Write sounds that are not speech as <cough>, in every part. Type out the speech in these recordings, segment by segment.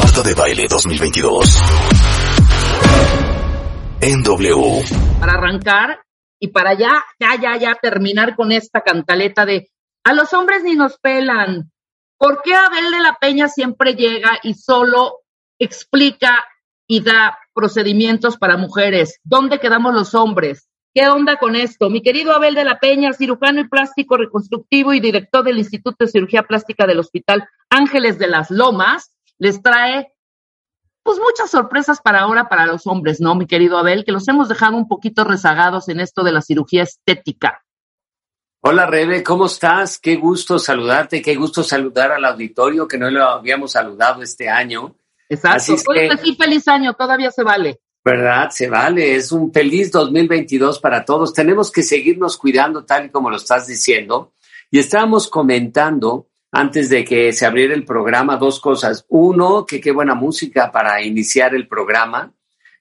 Marta de Baile 2022. En para arrancar y para ya, ya, ya, ya terminar con esta cantaleta de a los hombres ni nos pelan. ¿Por qué Abel de la Peña siempre llega y solo explica y da procedimientos para mujeres? ¿Dónde quedamos los hombres? ¿Qué onda con esto? Mi querido Abel de la Peña, cirujano y plástico reconstructivo y director del Instituto de Cirugía Plástica del Hospital Ángeles de las Lomas, les trae pues muchas sorpresas para ahora para los hombres, ¿no, mi querido Abel? Que los hemos dejado un poquito rezagados en esto de la cirugía estética. Hola Rebe, ¿cómo estás? Qué gusto saludarte, qué gusto saludar al auditorio que no lo habíamos saludado este año. Exacto. Así es que- decir feliz año, todavía se vale. ¿Verdad? Se vale, es un feliz 2022 para todos. Tenemos que seguirnos cuidando tal y como lo estás diciendo. Y estábamos comentando antes de que se abriera el programa dos cosas. Uno, que qué buena música para iniciar el programa,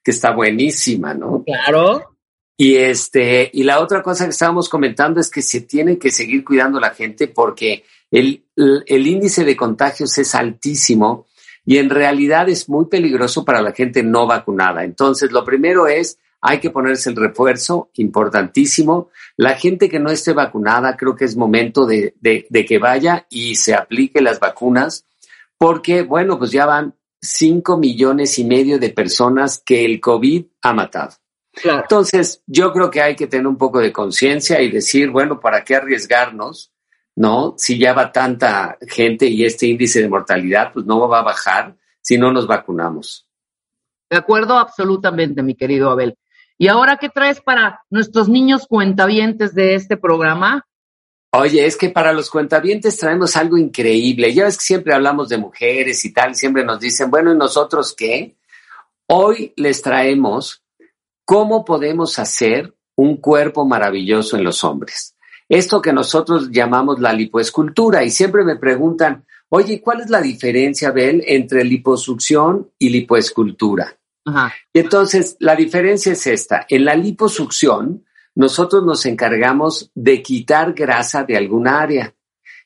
que está buenísima, ¿no? Claro. Y este, y la otra cosa que estábamos comentando es que se tiene que seguir cuidando la gente porque el, el, el índice de contagios es altísimo y en realidad es muy peligroso para la gente no vacunada. Entonces, lo primero es, hay que ponerse el refuerzo, importantísimo. La gente que no esté vacunada, creo que es momento de, de, de que vaya y se aplique las vacunas, porque, bueno, pues ya van cinco millones y medio de personas que el COVID ha matado. Claro. Entonces, yo creo que hay que tener un poco de conciencia y decir, bueno, ¿para qué arriesgarnos? ¿No? Si ya va tanta gente y este índice de mortalidad, pues no va a bajar si no nos vacunamos. De acuerdo, absolutamente, mi querido Abel. ¿Y ahora qué traes para nuestros niños cuentavientes de este programa? Oye, es que para los cuentavientes traemos algo increíble. Ya ves que siempre hablamos de mujeres y tal, siempre nos dicen, bueno, ¿y nosotros qué? Hoy les traemos cómo podemos hacer un cuerpo maravilloso en los hombres. Esto que nosotros llamamos la lipoescultura y siempre me preguntan, oye, ¿cuál es la diferencia, Bel, entre liposucción y lipoescultura? Ajá. Y entonces, la diferencia es esta. En la liposucción, nosotros nos encargamos de quitar grasa de alguna área.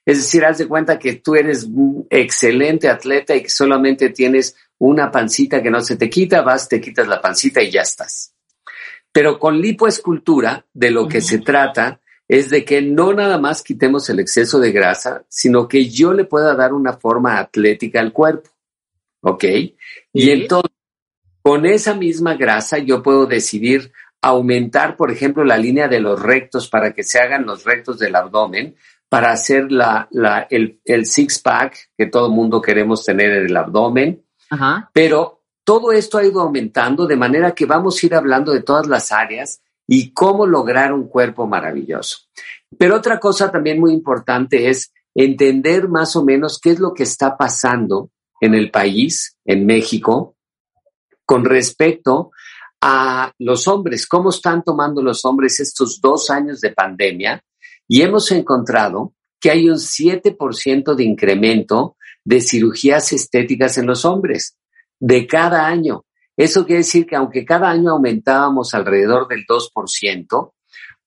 Es decir, haz de cuenta que tú eres un excelente atleta y que solamente tienes una pancita que no se te quita, vas, te quitas la pancita y ya estás. Pero con lipoescultura, de lo que se trata es de que no nada más quitemos el exceso de grasa, sino que yo le pueda dar una forma atlética al cuerpo. ¿Ok? Y entonces, con esa misma grasa yo puedo decidir aumentar, por ejemplo, la línea de los rectos para que se hagan los rectos del abdomen, para hacer la, la- el, el six-pack que todo mundo queremos tener en el abdomen. Ajá. Pero todo esto ha ido aumentando de manera que vamos a ir hablando de todas las áreas y cómo lograr un cuerpo maravilloso. Pero otra cosa también muy importante es entender más o menos qué es lo que está pasando en el país, en México, con respecto a los hombres, cómo están tomando los hombres estos dos años de pandemia. Y hemos encontrado que hay un 7% de incremento de cirugías estéticas en los hombres de cada año. Eso quiere decir que aunque cada año aumentábamos alrededor del 2%,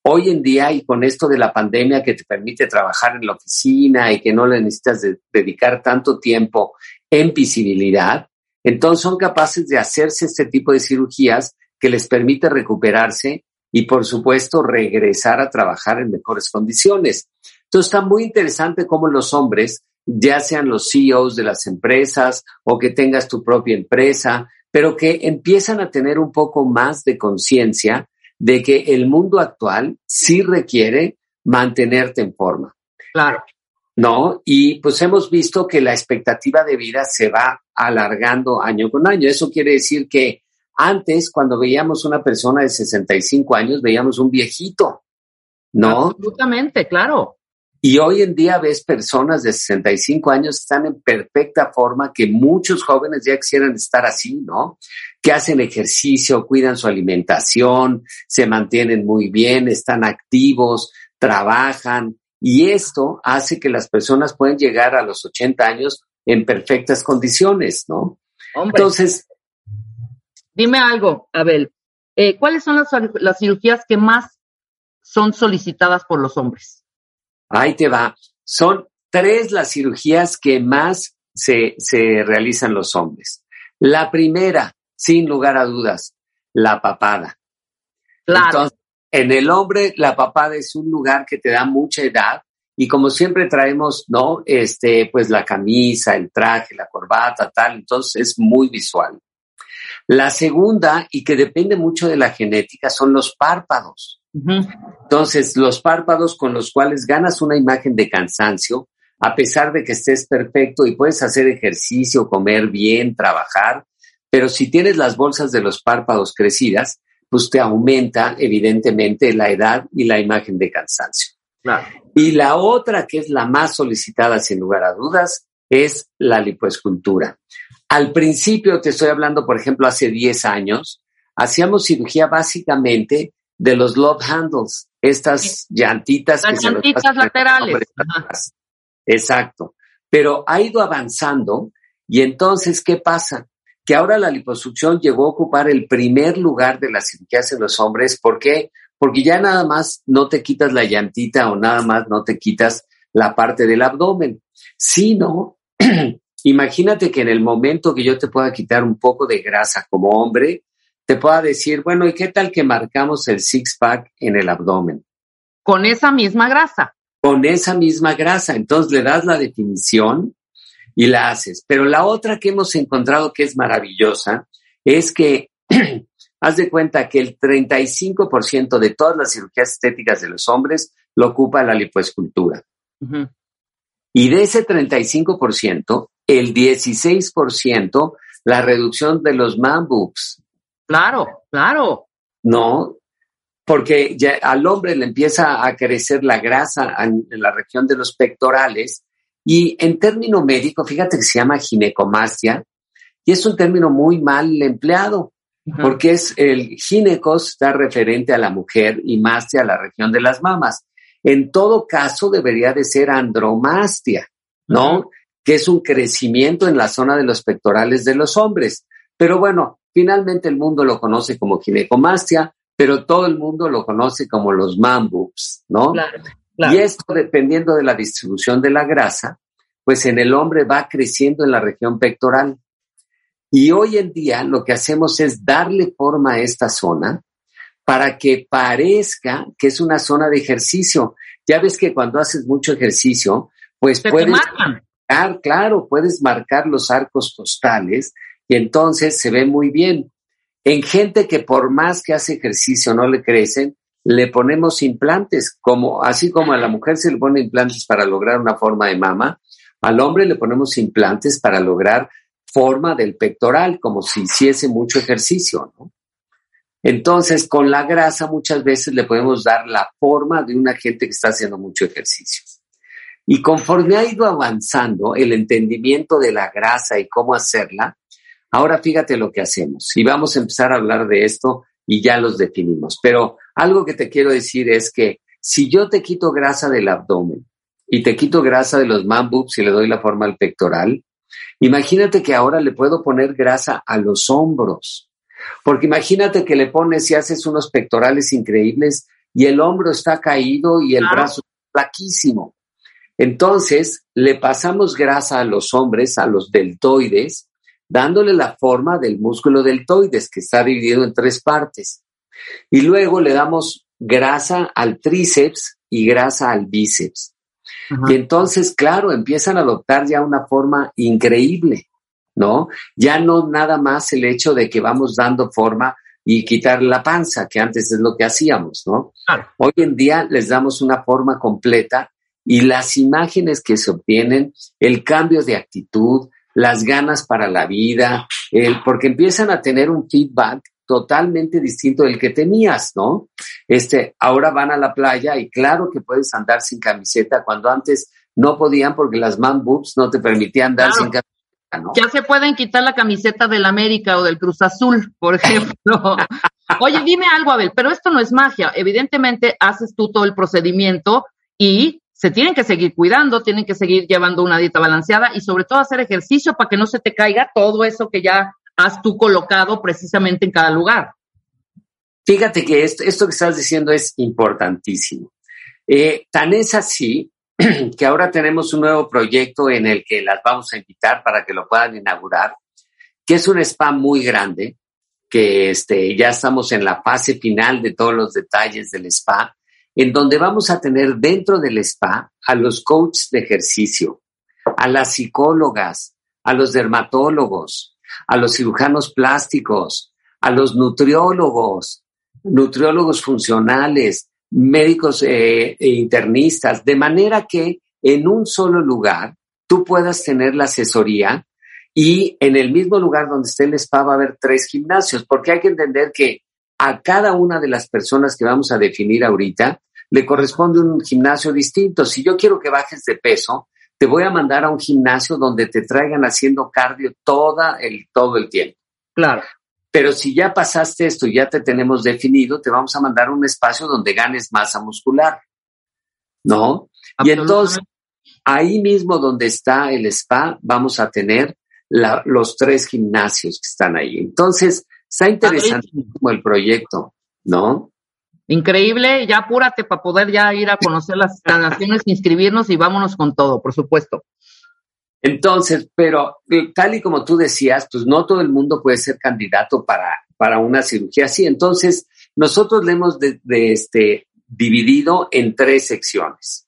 hoy en día y con esto de la pandemia que te permite trabajar en la oficina y que no le necesitas dedicar tanto tiempo en visibilidad, entonces son capaces de hacerse este tipo de cirugías que les permite recuperarse y por supuesto regresar a trabajar en mejores condiciones. Entonces está muy interesante cómo los hombres, ya sean los CEOs de las empresas o que tengas tu propia empresa, pero que empiezan a tener un poco más de conciencia de que el mundo actual sí requiere mantenerte en forma. Claro. ¿No? Y pues hemos visto que la expectativa de vida se va alargando año con año. Eso quiere decir que antes, cuando veíamos una persona de 65 años, veíamos un viejito, ¿no? Absolutamente, claro. Y hoy en día ves personas de 65 años que están en perfecta forma, que muchos jóvenes ya quisieran estar así, ¿no? Que hacen ejercicio, cuidan su alimentación, se mantienen muy bien, están activos, trabajan. Y esto hace que las personas puedan llegar a los 80 años en perfectas condiciones, ¿no? Entonces, Dime algo, Abel. Eh, ¿Cuáles son las, cirugías que más son solicitadas por los hombres? Ahí te va. Son tres las cirugías que más se, se realizan los hombres. La primera, sin lugar a dudas, la papada. Claro. Entonces, en el hombre, la papada es un lugar que te da mucha edad y como siempre traemos, ¿no? Este, pues la camisa, el traje, la corbata, tal, entonces es muy visual. La segunda, y que depende mucho de la genética, son los párpados. Entonces, los párpados con los cuales ganas una imagen de cansancio, a pesar de que estés perfecto y puedes hacer ejercicio, comer bien, trabajar, pero si tienes las bolsas de los párpados crecidas, pues te aumenta evidentemente la edad y la imagen de cansancio. Y la otra, que es la más solicitada sin lugar a dudas, es la lipoescultura. Al principio, te estoy hablando, por ejemplo, hace 10 años, hacíamos cirugía básicamente de los love handles, estas llantitas. Las llantitas laterales. Exacto. Pero ha ido avanzando y entonces, ¿qué pasa? Que ahora la liposucción llegó a ocupar el primer lugar de las cirugías en los hombres. ¿Por qué? Porque ya nada más no te quitas la llantita o nada más no te quitas la parte del abdomen, sino <clears throat> Imagínate que en el momento que yo te pueda quitar un poco de grasa como hombre, te pueda decir, bueno, ¿y qué tal que marcamos el six-pack en el abdomen? Con esa misma grasa. Con esa misma grasa. Entonces le das la definición y la haces. Pero la otra que hemos encontrado que es maravillosa es que <clears throat> haz de cuenta que el 35% de todas las cirugías estéticas de los hombres lo ocupa la lipoescultura. Y de ese 35%, el 16% la reducción de los man Claro, claro. No, porque ya al hombre le empieza a crecer la grasa en, la región de los pectorales y en término médico, fíjate que se llama ginecomastia y es un término muy mal empleado porque es el ginecos está referente a la mujer y mastia a la región de las mamas. En todo caso debería de ser andromastia, ¿no? que es un crecimiento en la zona de los pectorales de los hombres. Pero bueno, finalmente el mundo lo conoce como ginecomastia, pero todo el mundo lo conoce como los man ¿no? Y esto, dependiendo de la distribución de la grasa, pues en el hombre va creciendo en la región pectoral. Y hoy en día lo que hacemos es darle forma a esta zona para que parezca que es una zona de ejercicio. Ya ves que cuando haces mucho ejercicio, pues puedes, claro, puedes marcar los arcos costales y entonces se ve muy bien. En gente que por más que hace ejercicio no le crecen, le ponemos implantes, como así como a la mujer se le pone implantes para lograr una forma de mama, al hombre le ponemos implantes para lograr forma del pectoral, como si hiciese mucho ejercicio. Entonces, con la grasa muchas veces le podemos dar la forma de una gente que está haciendo mucho ejercicio. Y conforme ha ido avanzando el entendimiento de la grasa y cómo hacerla, ahora fíjate lo que hacemos. Y vamos a empezar a hablar de esto y ya los definimos. Pero algo que te quiero decir es que si yo te quito grasa del abdomen y te quito grasa de los man y le doy la forma al pectoral, imagínate que ahora le puedo poner grasa a los hombros. Porque imagínate que le pones y haces unos pectorales increíbles y el hombro está caído y el brazo flaquísimo. Entonces, le pasamos grasa a los hombres, a los deltoides, dándole la forma del músculo deltoides, que está dividido en tres partes. Y luego le damos grasa al tríceps y grasa al bíceps. Y entonces, claro, empiezan a adoptar ya una forma increíble, ¿no? Ya no nada más el hecho de que vamos dando forma y quitar la panza, que antes es lo que hacíamos, ¿no? Hoy en día les damos una forma completa y las imágenes que se obtienen, el cambio de actitud, las ganas para la vida, el, porque empiezan a tener un feedback totalmente distinto del que tenías, ¿no? Este, ahora van a la playa y claro que puedes andar sin camiseta cuando antes no podían porque las man boobs no te permitían andar sin camiseta. ¿no? Ya se pueden quitar la camiseta del América o del Cruz Azul, por ejemplo. <laughs> Oye, dime algo, Abel, pero esto no es magia. Evidentemente haces tú todo el procedimiento y se tienen que seguir cuidando, tienen que seguir llevando una dieta balanceada y sobre todo hacer ejercicio para que no se te caiga todo eso que ya has tú colocado precisamente en cada lugar. Fíjate que esto, esto que estás diciendo es importantísimo. Eh, tan es así <clears throat> que ahora tenemos un nuevo proyecto en el que las vamos a invitar para que lo puedan inaugurar, que es un spa muy grande, que este, ya estamos en la fase final de todos los detalles del spa, en donde vamos a tener dentro del spa a los coaches de ejercicio, a las psicólogas, a los dermatólogos, a los cirujanos plásticos, a los nutriólogos, nutriólogos funcionales, médicos eh, e internistas, de manera que en un solo lugar tú puedas tener la asesoría y en el mismo lugar donde esté el spa va a haber tres gimnasios, porque hay que entender que a cada una de las personas que vamos a definir ahorita le corresponde un gimnasio distinto. Si yo quiero que bajes de peso, te voy a mandar a un gimnasio donde te traigan haciendo cardio toda el, todo el tiempo. Claro. Pero si ya pasaste esto y ya te tenemos definido, te vamos a mandar a un espacio donde ganes masa muscular. ¿No? Y entonces, ahí mismo donde está el spa, vamos a tener los tres gimnasios que están ahí. Entonces, está interesante el proyecto, ¿no? Increíble, ya apúrate para poder ya ir a conocer las instalaciones, inscribirnos y vámonos con todo, por supuesto. Entonces, pero eh, tal y como tú decías, pues no todo el mundo puede ser candidato para, para una cirugía así. Entonces, nosotros le hemos de, este, dividido en tres secciones.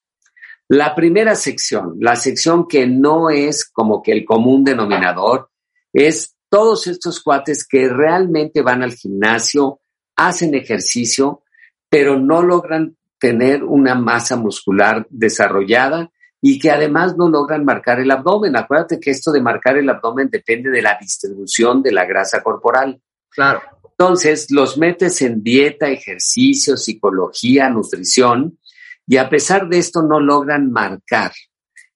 La primera sección, la sección que no es como que el común denominador, es todos estos cuates que realmente van al gimnasio, hacen ejercicio, pero no logran tener una masa muscular desarrollada y que además no logran marcar el abdomen. Acuérdate que esto de marcar el abdomen depende de la distribución de la grasa corporal. Claro. Entonces, los metes en dieta, ejercicio, psicología, nutrición, y a pesar de esto no logran marcar.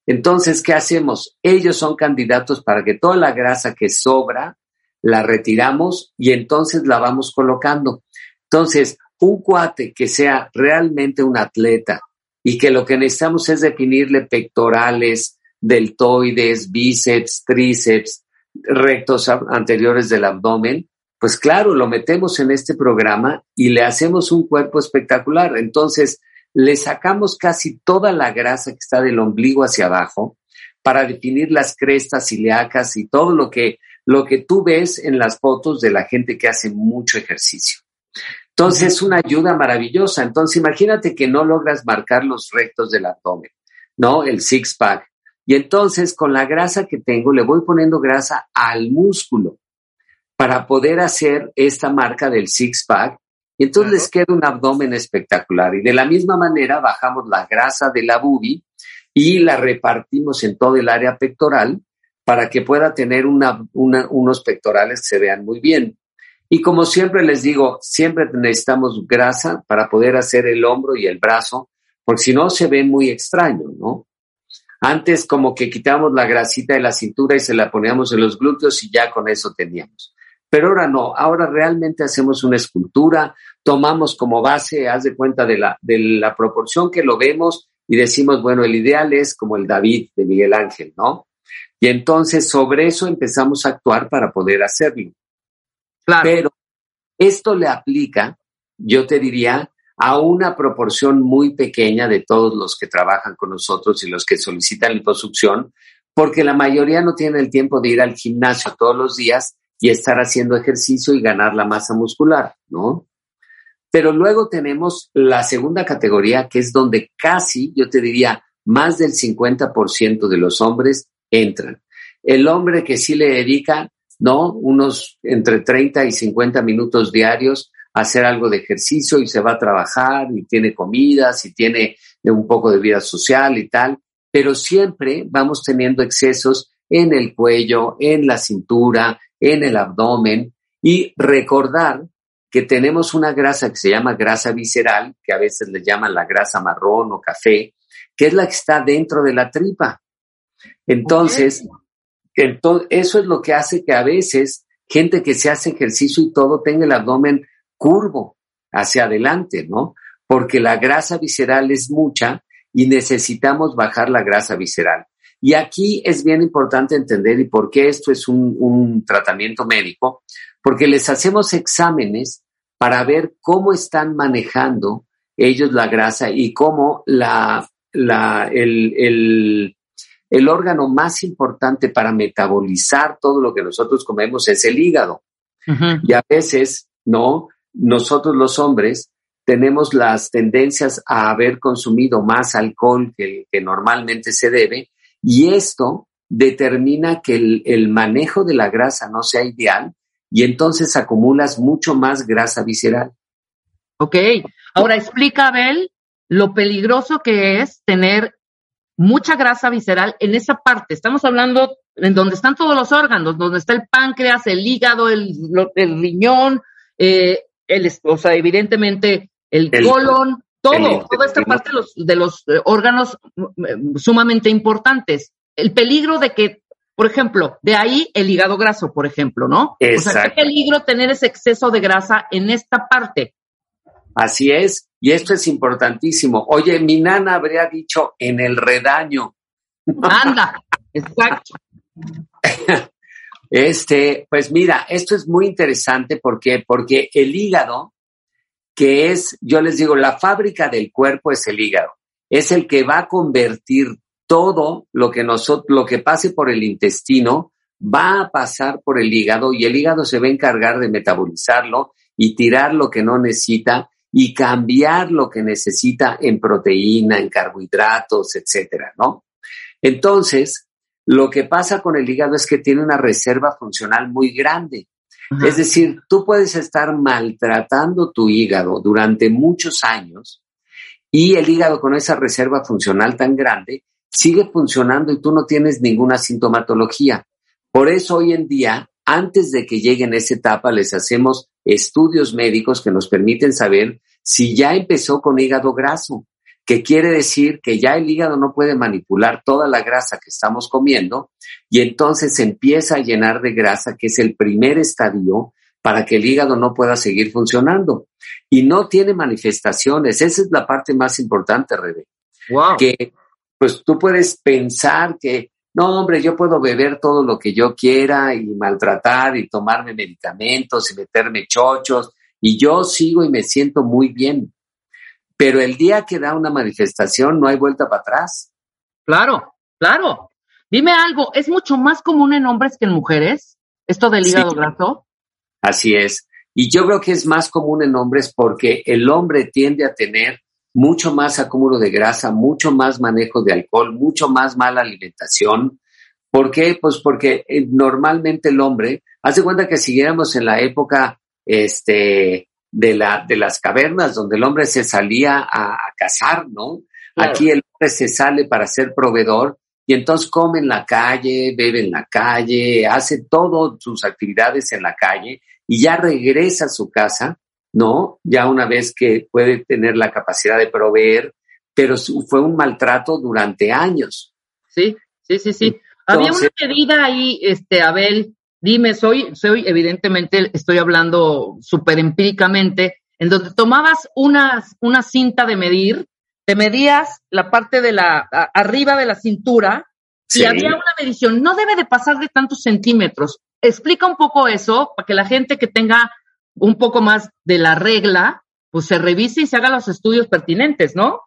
Entonces, ¿qué hacemos? Ellos son candidatos para que toda la grasa que sobra la retiramos y entonces la vamos colocando. Entonces, un cuate que sea realmente un atleta y que lo que necesitamos es definirle pectorales, deltoides, bíceps, tríceps, rectos anteriores del abdomen, pues claro, lo metemos en este programa y le hacemos un cuerpo espectacular. Entonces, le sacamos casi toda la grasa que está del ombligo hacia abajo para definir las crestas ilíacas y todo lo que, lo que tú ves en las fotos de la gente que hace mucho ejercicio. Entonces es una ayuda maravillosa. Entonces imagínate que no logras marcar los rectos del abdomen, ¿no? El six pack. Y entonces con la grasa que tengo le voy poniendo grasa al músculo para poder hacer esta marca del six pack. Y entonces les queda un abdomen espectacular. Y de la misma manera bajamos la grasa de la boobie y la repartimos en todo el área pectoral para que pueda tener unos pectorales que se vean muy bien. Y como siempre les digo, siempre necesitamos grasa para poder hacer el hombro y el brazo, porque si no se ve muy extraño, ¿no? Antes como que quitábamos la grasita de la cintura y se la poníamos en los glúteos y ya con eso teníamos. Pero ahora no, ahora realmente hacemos una escultura, tomamos como base, haz de cuenta de la, de la proporción que lo vemos y decimos, bueno, el ideal es como el David de Miguel Ángel, ¿no? Y entonces sobre eso empezamos a actuar para poder hacerlo. Pero esto le aplica, yo te diría, a una proporción muy pequeña de todos los que trabajan con nosotros y los que solicitan liposucción, porque la mayoría no tiene el tiempo de ir al gimnasio todos los días y estar haciendo ejercicio y ganar la masa muscular, ¿no? Pero luego tenemos la segunda categoría, que es donde casi, yo te diría, más del 50% de los hombres entran. El hombre que sí le dedica, ¿no? Unos entre 30 y 50 minutos diarios hacer algo de ejercicio y se va a trabajar y tiene comidas y tiene un poco de vida social y tal, pero siempre vamos teniendo excesos en el cuello, en la cintura, en el abdomen y recordar que tenemos una grasa que se llama grasa visceral, que a veces le llaman la grasa marrón o café, que es la que está dentro de la tripa. Entonces, eso es lo que hace que a veces gente que se hace ejercicio y todo tenga el abdomen curvo hacia adelante, ¿no? Porque la grasa visceral es mucha y necesitamos bajar la grasa visceral. Y aquí es bien importante entender y por qué esto es un, tratamiento médico, porque les hacemos exámenes para ver cómo están manejando ellos la grasa y cómo la, la, el, el, órgano más importante para metabolizar todo lo que nosotros comemos es el hígado. Y a veces, ¿no? Nosotros los hombres tenemos las tendencias a haber consumido más alcohol que, que normalmente se debe y esto determina que el, manejo de la grasa no sea ideal y entonces acumulas mucho más grasa visceral. Ok, ahora explica, Abel, lo peligroso que es tener mucha grasa visceral en esa parte. Estamos hablando en donde están todos los órganos, donde está el páncreas, el hígado, el, riñón, eh, el, o sea, evidentemente el colon, todo, toda esta parte de los, de los eh, órganos mm, sumamente importantes. El peligro de que, por ejemplo, de ahí el hígado graso, por ejemplo, ¿no? Exacto. O sea, qué peligro tener ese exceso de grasa en esta parte. Así es, y esto es importantísimo. Oye, mi nana habría dicho en el redaño. Anda, exacto. <laughs> Este, pues mira, esto es muy interesante porque, porque el hígado que es, yo les digo, la fábrica del cuerpo es el hígado. Es el que va a convertir todo lo que nosotros, lo que pase por el intestino, va a pasar por el hígado y el hígado se va a encargar de metabolizarlo y tirar lo que no necesita y cambiar lo que necesita en proteína, en carbohidratos, etcétera, ¿no? Entonces, lo que pasa con el hígado es que tiene una reserva funcional muy grande. Es decir, tú puedes estar maltratando tu hígado durante muchos años y el hígado con esa reserva funcional tan grande sigue funcionando y tú no tienes ninguna sintomatología. Por eso hoy en día, antes de que lleguen a esa etapa, les hacemos estudios médicos que nos permiten saber si ya empezó con hígado graso que quiere decir que ya el hígado no puede manipular toda la grasa que estamos comiendo y entonces se empieza a llenar de grasa, que es el primer estadio para que el hígado no pueda seguir funcionando. Y no tiene manifestaciones. Esa es la parte más importante, Rebe. Wow. Que pues tú puedes pensar que, no, hombre, yo puedo beber todo lo que yo quiera y maltratar y tomarme medicamentos y meterme chochos y yo sigo y me siento muy bien pero el día que da una manifestación no hay vuelta para atrás. Claro, claro. Dime algo, ¿es mucho más común en hombres que en mujeres esto del hígado graso? Así es. Y yo creo que es más común en hombres porque el hombre tiende a tener mucho más acúmulo de grasa, mucho más manejo de alcohol, mucho más mala alimentación. ¿Por qué? Pues porque eh, normalmente el hombre, hace cuenta que siguiéramos en la época este, de, la, de las cavernas donde el hombre se salía a, cazar, ¿no? Aquí el hombre se sale para ser proveedor y entonces come en la calle, bebe en la calle, hace todas sus actividades en la calle y ya regresa a su casa, ¿no? Ya una vez que puede tener la capacidad de proveer, pero fue un maltrato durante años. Sí, sí, sí, sí. Había una medida ahí, este, Abel, Dime, soy, soy, evidentemente, estoy hablando súper empíricamente, en donde tomabas una, una cinta de medir, te medías la parte de la, arriba de la cintura, y había una medición, no debe de pasar de tantos centímetros. Explica un poco eso, para que la gente que tenga un poco más de la regla, pues se revise y se haga los estudios pertinentes, ¿no?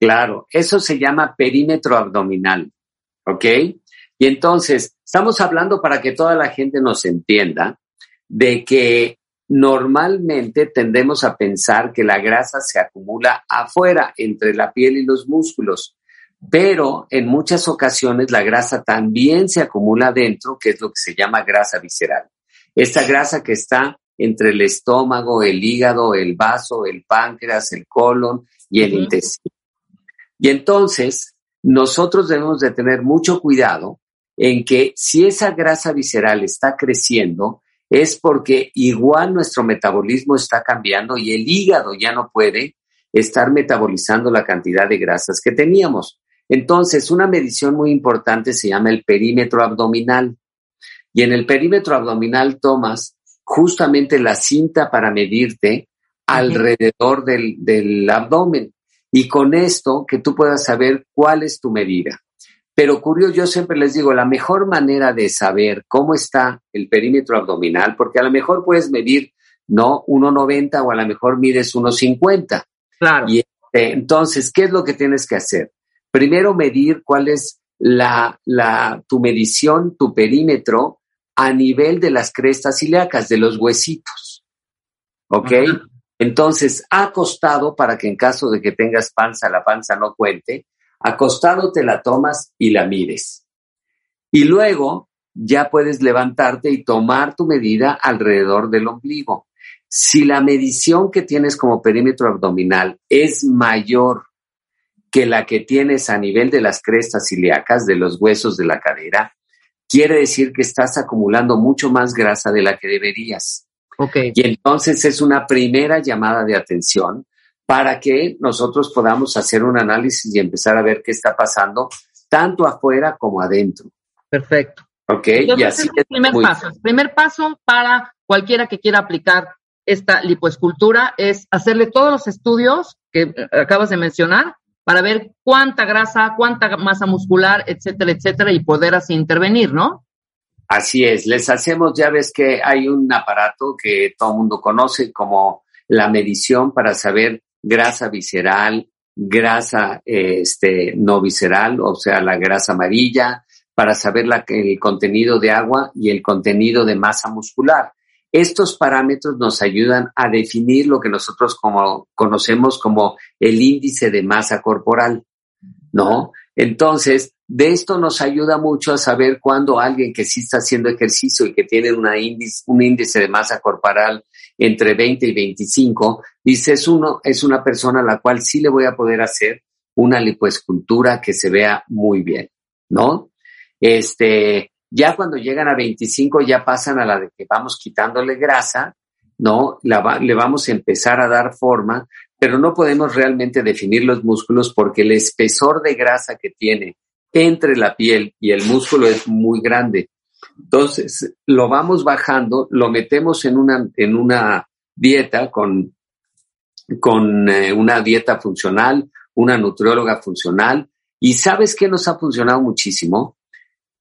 Claro, eso se llama perímetro abdominal, ¿ok? Y entonces, estamos hablando para que toda la gente nos entienda de que normalmente tendemos a pensar que la grasa se acumula afuera, entre la piel y los músculos, pero en muchas ocasiones la grasa también se acumula dentro, que es lo que se llama grasa visceral. Esta grasa que está entre el estómago, el hígado, el vaso, el páncreas, el colon y el intestino. Y entonces, nosotros debemos de tener mucho cuidado en que si esa grasa visceral está creciendo, es porque igual nuestro metabolismo está cambiando y el hígado ya no puede estar metabolizando la cantidad de grasas que teníamos. Entonces, una medición muy importante se llama el perímetro abdominal. Y en el perímetro abdominal tomas justamente la cinta para medirte alrededor del, del abdomen. Y con esto que tú puedas saber cuál es tu medida. Pero curioso, yo siempre les digo, la mejor manera de saber cómo está el perímetro abdominal, porque a lo mejor puedes medir, no 1,90 o a lo mejor mides 1,50. Claro. Y este, entonces, ¿qué es lo que tienes que hacer? Primero medir cuál es la, la, tu medición, tu perímetro a nivel de las crestas ilíacas, de los huesitos. ¿Ok? Entonces, acostado para que en caso de que tengas panza, la panza no cuente, Acostado te la tomas y la mires. Y luego ya puedes levantarte y tomar tu medida alrededor del ombligo. Si la medición que tienes como perímetro abdominal es mayor que la que tienes a nivel de las crestas ilíacas, de los huesos de la cadera, quiere decir que estás acumulando mucho más grasa de la que deberías. Okay. Y entonces es una primera llamada de atención para que nosotros podamos hacer un análisis y empezar a ver qué está pasando tanto afuera como adentro. Perfecto. Ok, y así es el primer paso. El primer paso para cualquiera que quiera aplicar esta lipoescultura es hacerle todos los estudios que acabas de mencionar para ver cuánta grasa, cuánta masa muscular, etcétera, etcétera, y poder así intervenir, ¿no? Así es, les hacemos, ya ves que hay un aparato que todo el mundo conoce como la medición para saber grasa visceral, grasa este, no visceral, o sea, la grasa amarilla, para saber la, el contenido de agua y el contenido de masa muscular. Estos parámetros nos ayudan a definir lo que nosotros como, conocemos como el índice de masa corporal, ¿no? Entonces, de esto nos ayuda mucho a saber cuando alguien que sí está haciendo ejercicio y que tiene una índice, un índice de masa corporal entre 20 y 25, dice, es, uno, es una persona a la cual sí le voy a poder hacer una lipoescultura que se vea muy bien, ¿no? Este, ya cuando llegan a 25 ya pasan a la de que vamos quitándole grasa, ¿no? Le vamos a empezar a dar forma, pero no podemos realmente definir los músculos porque el espesor de grasa que tiene entre la piel y el músculo es muy grande. Entonces, lo vamos bajando, lo metemos en una, en una dieta con, con eh, una dieta funcional, una nutrióloga funcional. Y sabes qué nos ha funcionado muchísimo?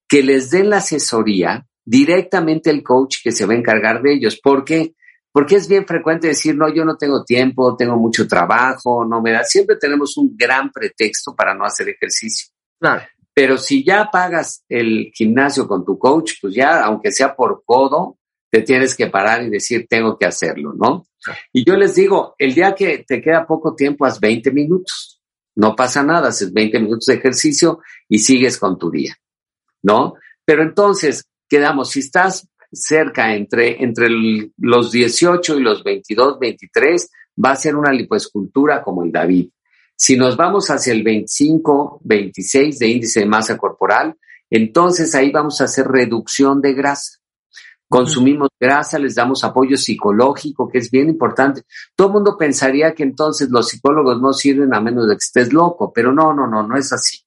Que les den la asesoría directamente el coach que se va a encargar de ellos. ¿Por qué? Porque es bien frecuente decir, no, yo no tengo tiempo, tengo mucho trabajo, no me da. Siempre tenemos un gran pretexto para no hacer ejercicio. Claro. Pero si ya pagas el gimnasio con tu coach, pues ya, aunque sea por codo, te tienes que parar y decir, tengo que hacerlo, ¿no? Y yo les digo, el día que te queda poco tiempo, haz 20 minutos. No pasa nada, haces 20 minutos de ejercicio y sigues con tu día, ¿no? Pero entonces, quedamos, si estás cerca entre, entre los 18 y los 22, 23, va a ser una lipoescultura como el David. Si nos vamos hacia el 25, 26 de índice de masa corporal, entonces ahí vamos a hacer reducción de grasa. Consumimos grasa, les damos apoyo psicológico, que es bien importante. Todo el mundo pensaría que entonces los psicólogos no sirven a menos de que estés loco, pero no, no, no, no es así.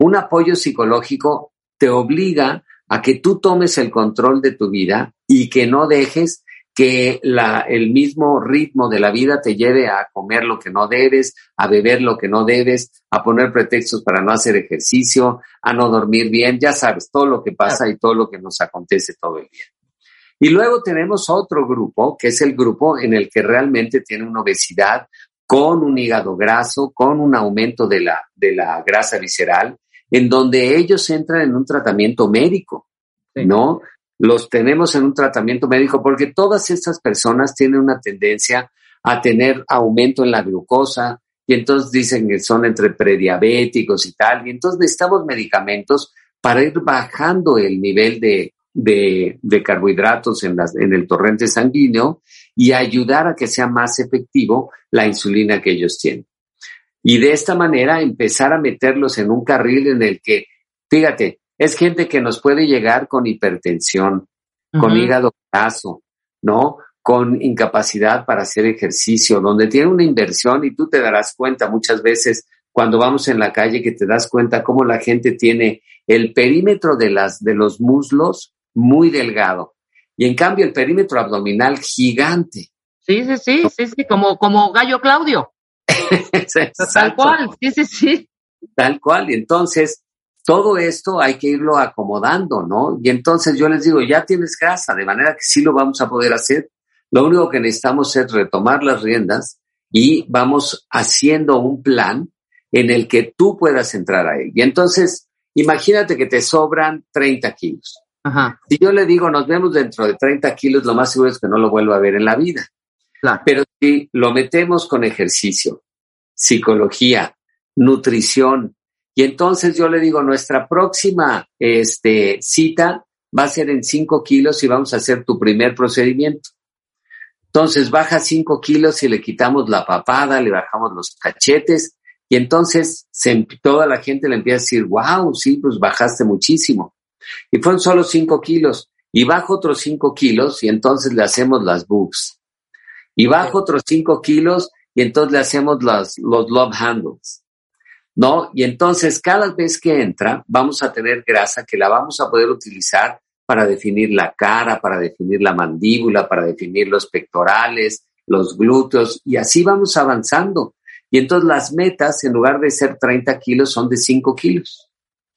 Un apoyo psicológico te obliga a que tú tomes el control de tu vida y que no dejes que la, el mismo ritmo de la vida te lleve a comer lo que no debes, a beber lo que no debes, a poner pretextos para no hacer ejercicio, a no dormir bien, ya sabes, todo lo que pasa y todo lo que nos acontece todo el día. Y luego tenemos otro grupo, que es el grupo en el que realmente tiene una obesidad con un hígado graso, con un aumento de la, de la grasa visceral, en donde ellos entran en un tratamiento médico, ¿no? Los tenemos en un tratamiento médico porque todas estas personas tienen una tendencia a tener aumento en la glucosa y entonces dicen que son entre prediabéticos y tal, y entonces necesitamos medicamentos para ir bajando el nivel de, de, carbohidratos en, las, en el torrente sanguíneo y ayudar a que sea más efectivo la insulina que ellos tienen. Y de esta manera empezar a meterlos en un carril en el que, fíjate, es gente que nos puede llegar con hipertensión, con hígado graso, ¿no? Con incapacidad para hacer ejercicio, donde tiene una inversión y tú te darás cuenta muchas veces cuando vamos en la calle que te das cuenta cómo la gente tiene el perímetro de las de los muslos muy delgado y en cambio el perímetro abdominal gigante. Sí, sí, sí, sí, sí, como, como Gallo Claudio. <laughs> Tal cual, sí, sí, sí. Tal cual, y entonces todo esto hay que irlo acomodando, ¿no? Y entonces yo les digo, ya tienes grasa, de manera que sí lo vamos a poder hacer. Lo único que necesitamos es retomar las riendas y vamos haciendo un plan en el que tú puedas entrar a él. Y entonces, imagínate que te sobran 30 kilos. Si yo le digo, nos vemos dentro de 30 kilos, lo más seguro es que no lo vuelva a ver en la vida. Pero si lo metemos con ejercicio, psicología, nutrición, y entonces yo le digo, nuestra próxima este, cita va a ser en 5 kilos y vamos a hacer tu primer procedimiento. Entonces baja 5 kilos y le quitamos la papada, le bajamos los cachetes y entonces se, toda la gente le empieza a decir, wow, sí, pues bajaste muchísimo. Y fueron solo 5 kilos. Y bajo otros 5 kilos y entonces le hacemos las boobs. Y bajo otros 5 kilos y entonces le hacemos las, los love handles. ¿No? Y entonces cada vez que entra vamos a tener grasa que la vamos a poder utilizar para definir la cara, para definir la mandíbula, para definir los pectorales, los glúteos y así vamos avanzando. Y entonces las metas, en lugar de ser 30 kilos, son de 5 kilos.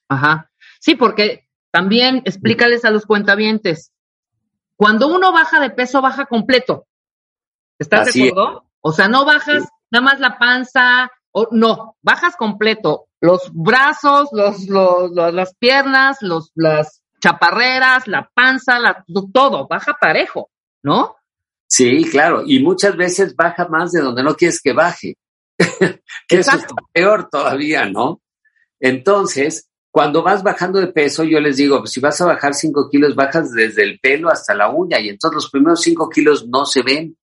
Ajá. Sí, porque también explícales a los cuentavientes. Cuando uno baja de peso, baja completo. ¿Estás de acuerdo? O sea, no bajas nada más la panza, o no, bajas completo. Los brazos, los, los, las piernas, los, las chaparreras, la panza, la, todo, baja parejo, ¿no? Sí, claro, y muchas veces baja más de donde no quieres que baje. <laughs> que eso es peor todavía, ¿no? Entonces, cuando vas bajando de peso, yo les digo, pues, si vas a bajar 5 kilos, bajas desde el pelo hasta la uña y entonces los primeros 5 kilos no se ven.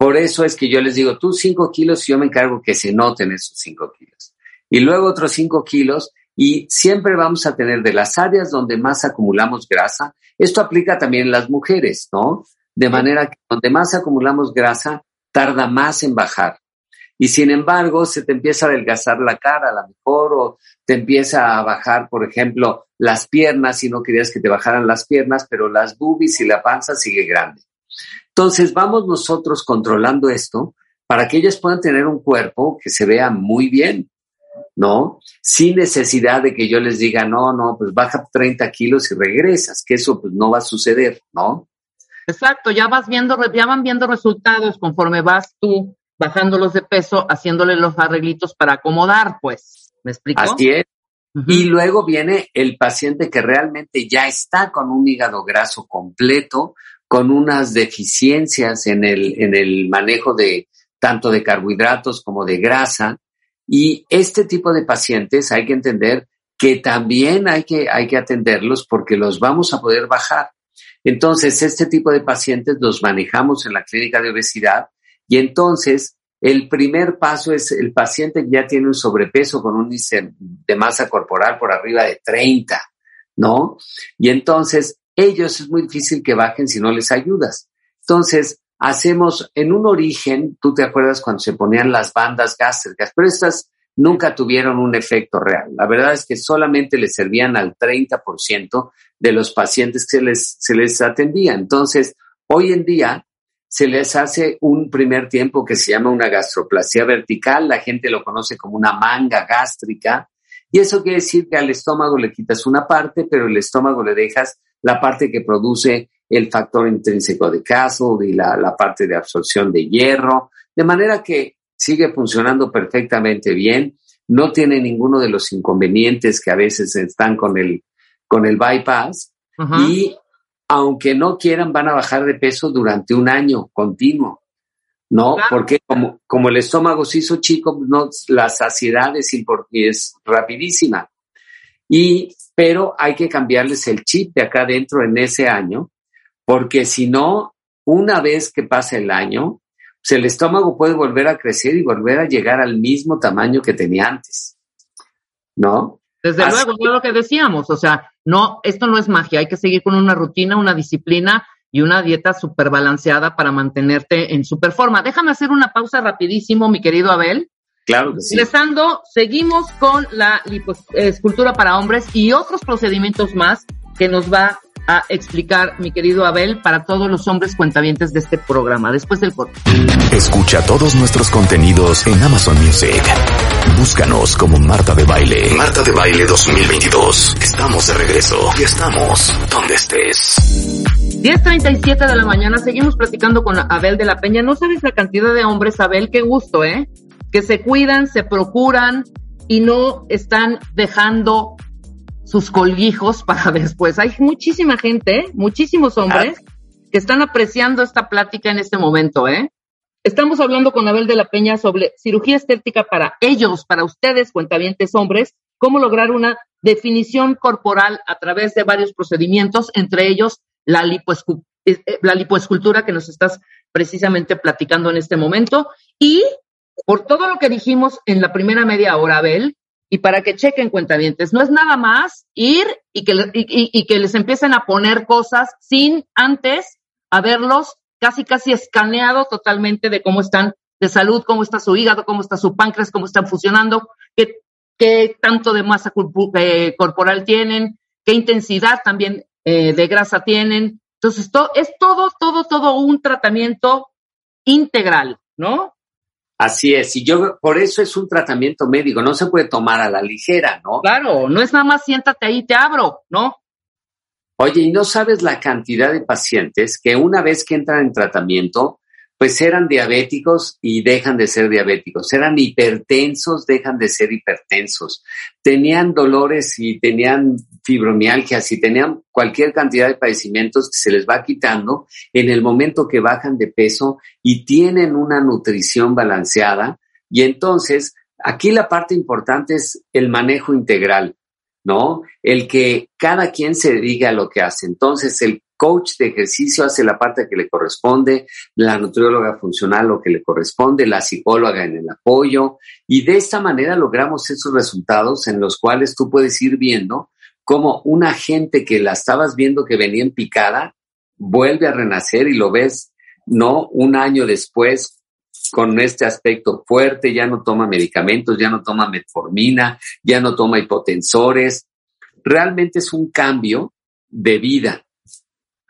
Por eso es que yo les digo, tú 5 kilos, yo me encargo que se noten esos 5 kilos. Y luego otros 5 kilos y siempre vamos a tener de las áreas donde más acumulamos grasa. Esto aplica también en las mujeres, ¿no? De manera que donde más acumulamos grasa, tarda más en bajar y sin embargo se te empieza a adelgazar la cara a lo mejor o te empieza a bajar, por ejemplo, las piernas si no querías que te bajaran las piernas, pero las boobies y la panza sigue grande. Entonces vamos nosotros controlando esto para que ellas puedan tener un cuerpo que se vea muy bien, ¿no? Sin necesidad de que yo les diga, no, no, pues baja 30 kilos y regresas, que eso pues no va a suceder, ¿no? Exacto, ya vas viendo, ya van viendo resultados conforme vas tú bajándolos de peso, haciéndole los arreglitos para acomodar, pues. ¿Me explico? Así es. Y luego viene el paciente que realmente ya está con un hígado graso completo, con unas deficiencias en el, en el manejo de tanto de carbohidratos como de grasa. Y este tipo de pacientes hay que entender que también hay que, hay que atenderlos porque los vamos a poder bajar. Entonces, este tipo de pacientes los manejamos en la clínica de obesidad y entonces, el primer paso es el paciente que ya tiene un sobrepeso con un índice de masa corporal por arriba de 30, ¿no? Y entonces, ellos es muy difícil que bajen si no les ayudas. Entonces, hacemos en un origen, tú te acuerdas cuando se ponían las bandas gástricas, pero estas nunca tuvieron un efecto real. La verdad es que solamente les servían al 30% de los pacientes que se les, se les atendía. Entonces, hoy en día, se les hace un primer tiempo que se llama una gastroplasia vertical, la gente lo conoce como una manga gástrica, y eso quiere decir que al estómago le quitas una parte, pero el estómago le dejas la parte que produce el factor intrínseco de caso y la, la parte de absorción de hierro, de manera que sigue funcionando perfectamente bien, no tiene ninguno de los inconvenientes que a veces están con el, con el bypass y aunque no quieran van a bajar de peso durante un año continuo. ¿no? Porque como, como el estómago se hizo chico, no, la saciedad es, es rapidísima. Y, pero hay que cambiarles el chip de acá adentro en ese año, porque si no, una vez que pasa el año, pues el estómago puede volver a crecer y volver a llegar al mismo tamaño que tenía antes. ¿No? Desde luego, es lo que decíamos, o sea, no, esto no es magia, hay que seguir con una rutina, una disciplina y una dieta súper balanceada para mantenerte en super forma. Déjame hacer una pausa rapidísimo, mi querido Abel. Claro que sí. Regresando, seguimos con la escultura para hombres y otros procedimientos más que nos va a explicar mi querido Abel para todos los hombres cuentavientes de este programa, después del corte. Escucha todos nuestros contenidos en Amazon Music. Búscanos como Marta de Baile. Marta de Baile 2022. Estamos de regreso y estamos donde estés. 10.37 de la mañana, seguimos platicando con Abel de la Peña. No sabes la cantidad de hombres, Abel, qué gusto, ¿eh? Que se cuidan, se procuran y no están dejando sus colguijos <laughs> para después. Hay muchísima gente, muchísimos hombres que están apreciando esta plática en este momento, ¿eh? Estamos hablando con Abel de la Peña sobre cirugía estética para ellos, para ustedes, cuentavientes hombres, cómo lograr una definición corporal a través de varios procedimientos, entre ellos la, eh, la lipoescultura que nos estás precisamente platicando en este momento. Y por todo lo que dijimos en la primera media hora, Abel, y para que chequen cuentavientes, no es nada más ir y que, y, que les empiecen a poner cosas sin antes haberlos casi, casi escaneado totalmente de cómo están de salud, cómo está su hígado, cómo está su páncreas, cómo están funcionando, qué, qué tanto de masa eh, corporal tienen, qué intensidad también eh, de grasa tienen. Entonces, es todo, todo, todo un tratamiento integral, ¿no? Así es, y yo por eso es un tratamiento médico, no se puede tomar a la ligera, ¿no? Claro, no es nada más siéntate ahí, te abro, ¿no? Oye, y no sabes la cantidad de pacientes que una vez que entran en tratamiento, pues eran diabéticos y dejan de ser diabéticos, eran hipertensos, dejan de ser hipertensos, tenían dolores y tenían fibromialgias y tenían cualquier cantidad de padecimientos que se les va quitando en el momento que bajan de peso y tienen una nutrición balanceada. Y entonces, aquí la parte importante es el manejo integral, ¿no? El que cada quien se dedique a lo que hace. Entonces, el coach de ejercicio hace la parte que le corresponde, la nutrióloga funcional lo que le corresponde, la psicóloga en el apoyo y de esta manera logramos esos resultados en los cuales tú puedes ir viendo cómo una gente que la estabas viendo que venía en picada vuelve a renacer y lo ves, ¿no? Un año después con este aspecto fuerte, ya no toma medicamentos, ya no toma metformina, ya no toma hipotensores. Realmente es un cambio de vida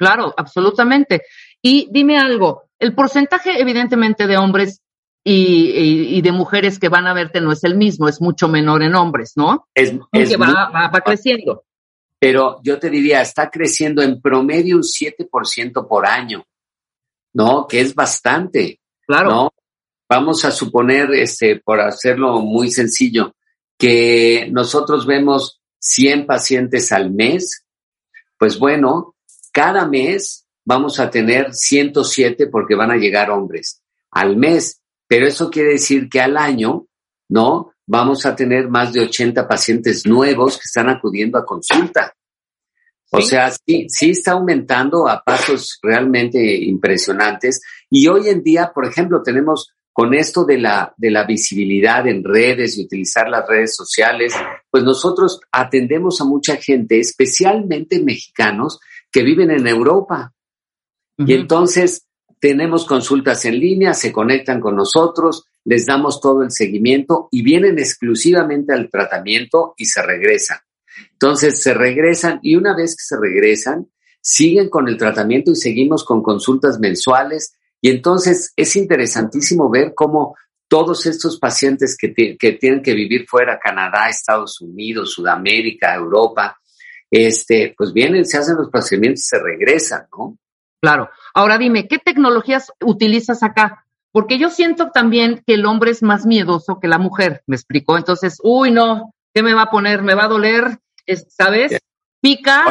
Claro, absolutamente. Y dime algo, el porcentaje evidentemente de hombres y, de mujeres que van a verte no es el mismo, es mucho menor en hombres, ¿no? Es, que va, va, creciendo. Pero yo te diría, está creciendo en promedio un 7% por año, ¿no? Que es bastante. Claro. ¿no? Vamos a suponer, este, por hacerlo muy sencillo, que nosotros vemos 100 pacientes al mes, pues bueno, cada mes vamos a tener 107 porque van a llegar hombres al mes, pero eso quiere decir que al año, ¿no? Vamos a tener más de 80 pacientes nuevos que están acudiendo a consulta. O sea, sí, sí está aumentando a pasos realmente impresionantes. Y hoy en día, por ejemplo, tenemos con esto de la, de la visibilidad en redes y utilizar las redes sociales, pues nosotros atendemos a mucha gente, especialmente mexicanos, que viven en Europa. Y entonces tenemos consultas en línea, se conectan con nosotros, les damos todo el seguimiento y vienen exclusivamente al tratamiento y se regresan. Entonces se regresan y una vez que se regresan, siguen con el tratamiento y seguimos con consultas mensuales. Y entonces es interesantísimo ver cómo todos estos pacientes que, que tienen que vivir fuera, Canadá, Estados Unidos, Sudamérica, Europa, este, pues vienen, se hacen los procedimientos y se regresan, ¿no? Claro. Ahora dime, ¿qué tecnologías utilizas acá? Porque yo siento también que el hombre es más miedoso que la mujer, ¿me explicó? Entonces, uy, no, ¿qué me va a poner? ¿Me va a doler? ¿Sabes? Pica,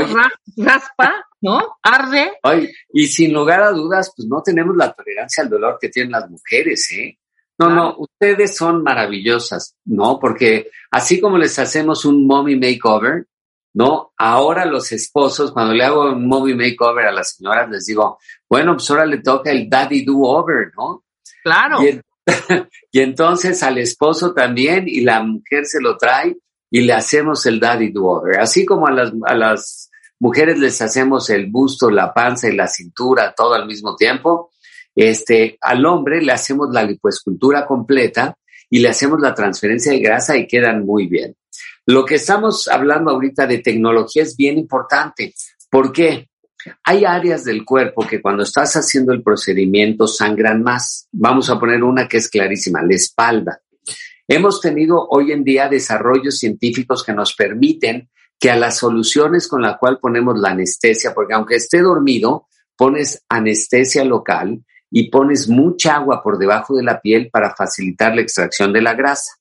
raspa, ¿no? Arde. y sin lugar a dudas, pues no tenemos la tolerancia al dolor que tienen las mujeres, ¿eh? No, no, ustedes son maravillosas, ¿no? Porque así como les hacemos un mommy makeover, ¿no? Ahora los esposos, cuando le hago un mommy makeover a las señoras, les digo, bueno, pues ahora le toca el daddy do over, ¿no? Claro. <laughs> Y, entonces al esposo también, y la mujer se lo trae y le hacemos el daddy do over. Así como a las, a las mujeres les hacemos el busto, la panza y la cintura todo al mismo tiempo, este, al hombre le hacemos la lipoescultura completa y le hacemos la transferencia de grasa y quedan muy bien. Lo que estamos hablando ahorita de tecnología es bien importante. ¿Por qué? Hay áreas del cuerpo que cuando estás haciendo el procedimiento sangran más. Vamos a poner una que es clarísima, la espalda. Hemos tenido hoy en día desarrollos científicos que nos permiten que a las soluciones con la cual ponemos la anestesia, porque aunque esté dormido, pones anestesia local y pones mucha agua por debajo de la piel para facilitar la extracción de la grasa.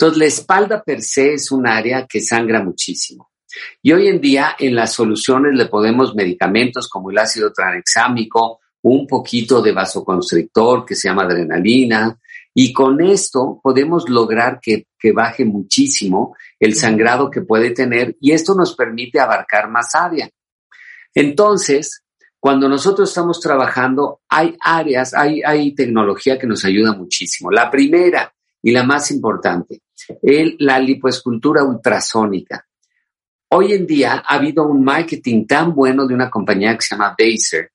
Entonces, la espalda per se es un área que sangra muchísimo. Y hoy en día en las soluciones le podemos medicamentos como el ácido tranexámico, un poquito de vasoconstrictor que se llama adrenalina, y con esto podemos lograr que, que, baje muchísimo el sangrado que puede tener y esto nos permite abarcar más área. Entonces, cuando nosotros estamos trabajando, hay áreas, hay, hay tecnología que nos ayuda muchísimo. La primera y la más importante, el, la lipoescultura ultrasónica. Hoy en día ha habido un marketing tan bueno de una compañía que se llama Baser.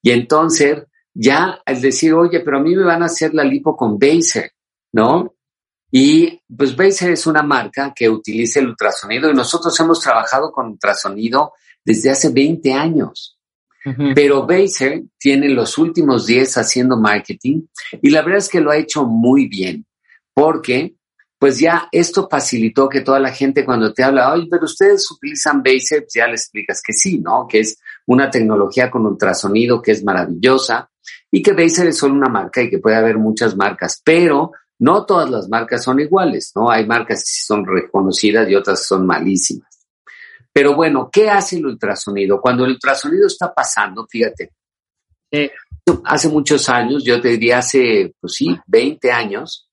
Y entonces, ya al decir, oye, pero a mí me van a hacer la lipo con Baser, ¿no? Y pues Baser es una marca que utiliza el ultrasonido y nosotros hemos trabajado con ultrasonido desde hace 20 años. Pero Baser tiene los últimos 10 haciendo marketing y la verdad es que lo ha hecho muy bien porque pues ya esto facilitó que toda la gente cuando te habla, oye, pero ustedes utilizan Baser, pues ya le explicas que sí, ¿no? Que es una tecnología con ultrasonido que es maravillosa y que Baser es solo una marca y que puede haber muchas marcas, pero no todas las marcas son iguales, ¿no? Hay marcas que son reconocidas y otras son malísimas. Pero bueno, ¿qué hace el ultrasonido? Cuando el ultrasonido está pasando, fíjate, hace muchos años, yo te diría hace, pues sí, 20 años,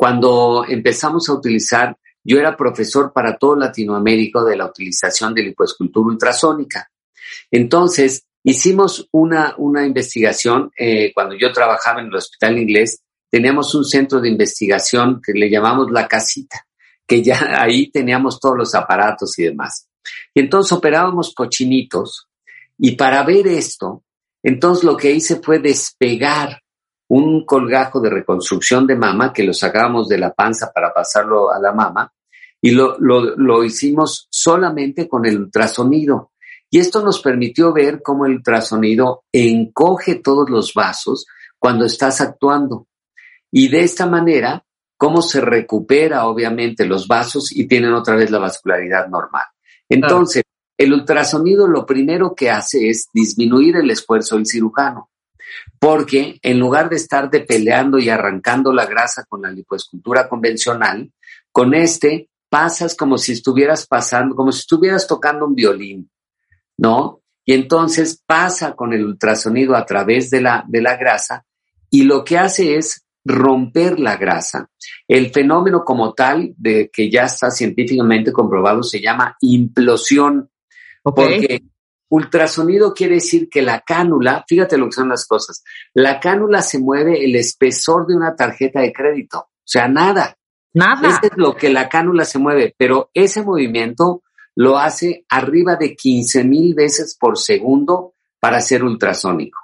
cuando empezamos a utilizar, yo era profesor para todo Latinoamérica de la utilización de lipoescultura ultrasónica. Entonces, hicimos una, una investigación, eh, cuando yo trabajaba en el hospital inglés, teníamos un centro de investigación que le llamamos la casita, que ya <laughs> ahí teníamos todos los aparatos y demás. Y entonces operábamos cochinitos y para ver esto, entonces lo que hice fue despegar un colgajo de reconstrucción de mama que lo sacábamos de la panza para pasarlo a la mama y lo, lo, lo hicimos solamente con el ultrasonido. Y esto nos permitió ver cómo el ultrasonido encoge todos los vasos cuando estás actuando. Y de esta manera, cómo se recupera obviamente los vasos y tienen otra vez la vascularidad normal. Entonces, el ultrasonido lo primero que hace es disminuir el esfuerzo del cirujano, porque en lugar de estar de peleando y arrancando la grasa con la lipoescultura convencional, con este pasas como si estuvieras pasando, como si estuvieras tocando un violín, ¿no? Y entonces pasa con el ultrasonido a través de la, de la grasa y lo que hace es romper la grasa. El fenómeno como tal, de que ya está científicamente comprobado, se llama implosión. Porque ultrasonido quiere decir que la cánula, fíjate lo que son las cosas, la cánula se mueve el espesor de una tarjeta de crédito. O sea, nada. Nada. Eso es lo que la cánula se mueve, pero ese movimiento lo hace arriba de 15 mil veces por segundo para ser ultrasónico.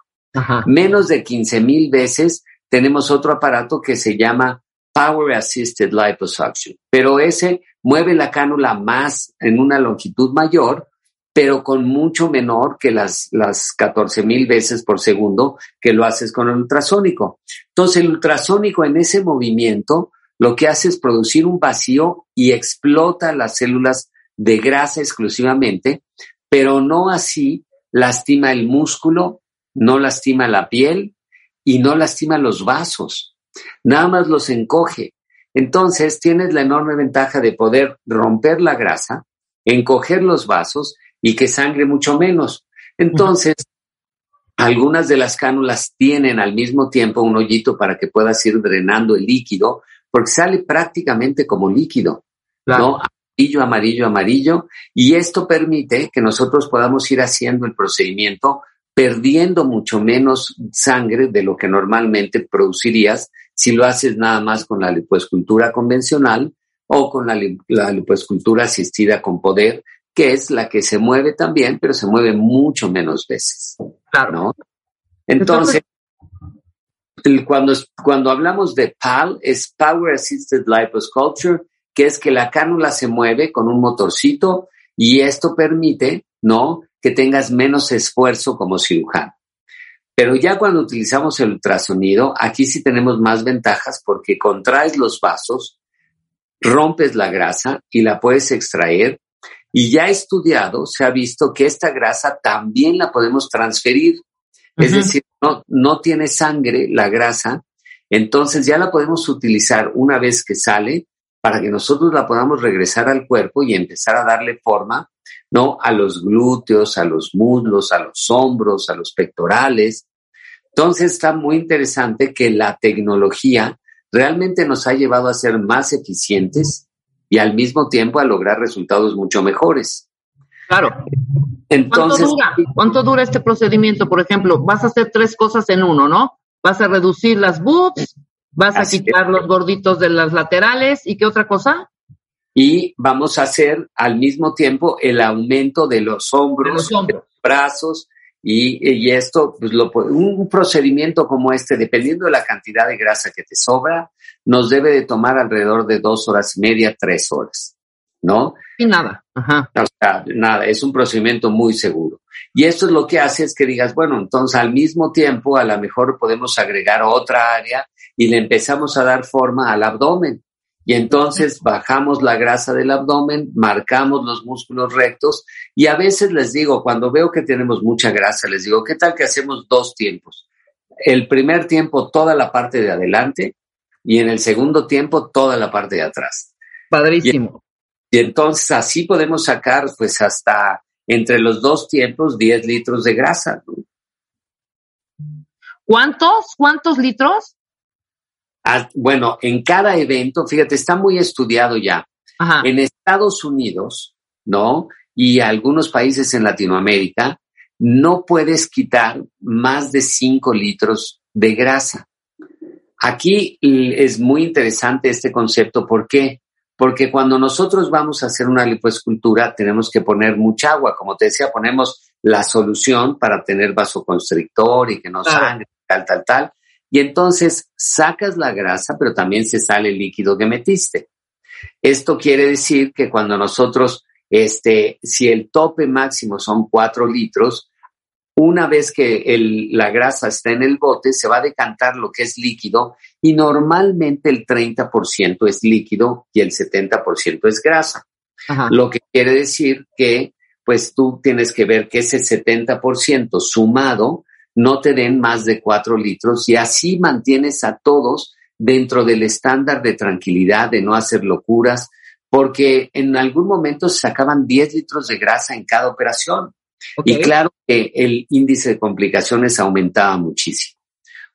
Menos de 15 mil veces tenemos otro aparato que se llama Power Assisted Liposuction, pero ese mueve la cánula más en una longitud mayor, pero con mucho menor que las, las 14 mil veces por segundo que lo haces con el ultrasónico. Entonces, el ultrasónico en ese movimiento lo que hace es producir un vacío y explota las células de grasa exclusivamente, pero no así lastima el músculo no lastima la piel y no lastima los vasos, nada más los encoge. Entonces tienes la enorme ventaja de poder romper la grasa, encoger los vasos y que sangre mucho menos. Entonces, algunas de las cánulas tienen al mismo tiempo un hoyito para que puedas ir drenando el líquido, porque sale prácticamente como líquido, ¿no? Amarillo, amarillo, amarillo. Y esto permite que nosotros podamos ir haciendo el procedimiento perdiendo mucho menos sangre de lo que normalmente producirías si lo haces nada más con la lipoescultura convencional o con la, la lipoescultura asistida con poder, que es la que se mueve también, pero se mueve mucho menos veces. Claro. ¿no? Entonces, cuando, cuando hablamos de PAL, es Power Assisted Liposculpture, que es que la cánula se mueve con un motorcito y esto permite, ¿no? Que tengas menos esfuerzo como cirujano. Pero ya cuando utilizamos el ultrasonido, aquí sí tenemos más ventajas porque contraes los vasos, rompes la grasa y la puedes extraer y ya estudiado, se ha visto que esta grasa también la podemos transferir. Es decir, no, no tiene sangre la grasa, entonces ya la podemos utilizar una vez que sale para que nosotros la podamos regresar al cuerpo y empezar a darle forma, ¿no? A los glúteos, a los muslos, a los hombros, a los pectorales. Entonces está muy interesante que la tecnología realmente nos ha llevado a ser más eficientes, y al mismo tiempo a lograr resultados mucho mejores. Claro. Entonces, ¿Cuánto dura? ¿Cuánto dura este procedimiento? Por ejemplo, vas a hacer tres cosas en uno, ¿no? Vas a reducir las boobs, vas a quitar los gorditos de las laterales y qué otra cosa? Y vamos a hacer al mismo tiempo el aumento de los hombros, de los, brazos y, esto, pues lo, un procedimiento como este, dependiendo de la cantidad de grasa que te sobra, nos debe de tomar alrededor de dos horas y media, tres horas, ¿no? Y nada. Ajá. O sea, nada, es un procedimiento muy seguro. Y esto es lo que hace es que digas, bueno, entonces al mismo tiempo a lo mejor podemos agregar otra área y le empezamos a dar forma al abdomen. Y entonces bajamos la grasa del abdomen, marcamos los músculos rectos y a veces les digo, cuando veo que tenemos mucha grasa, les digo, ¿qué tal que hacemos dos tiempos? El primer tiempo toda la parte de adelante y en el segundo tiempo toda la parte de atrás. Padrísimo. Y, entonces así podemos sacar pues hasta entre los dos tiempos 10 litros de grasa. ¿Cuántos? ¿Cuántos litros? bueno, en cada evento, fíjate, está muy estudiado ya. En Estados Unidos, ¿no? Y algunos países en Latinoamérica, no puedes quitar más de 5 litros de grasa. Aquí es muy interesante este concepto. ¿Por qué? Porque cuando nosotros vamos a hacer una lipoescultura tenemos que poner mucha agua. Como te decía, ponemos la solución para tener vasoconstrictor y que no sangre, tal, tal, tal y entonces sacas la grasa, pero también se sale el líquido que metiste. Esto quiere decir que cuando nosotros, este, si el tope máximo son 4 litros, una vez que la grasa está en el bote, se va a decantar lo que es líquido y normalmente el 30% es líquido y el 70% es grasa. Lo que quiere decir que pues tú tienes que ver que ese 70% sumado no te den más de cuatro litros y así mantienes a todos dentro del estándar de tranquilidad, de no hacer locuras, porque en algún momento se sacaban 10 litros de grasa en cada operación. Y claro que el índice de complicaciones aumentaba muchísimo.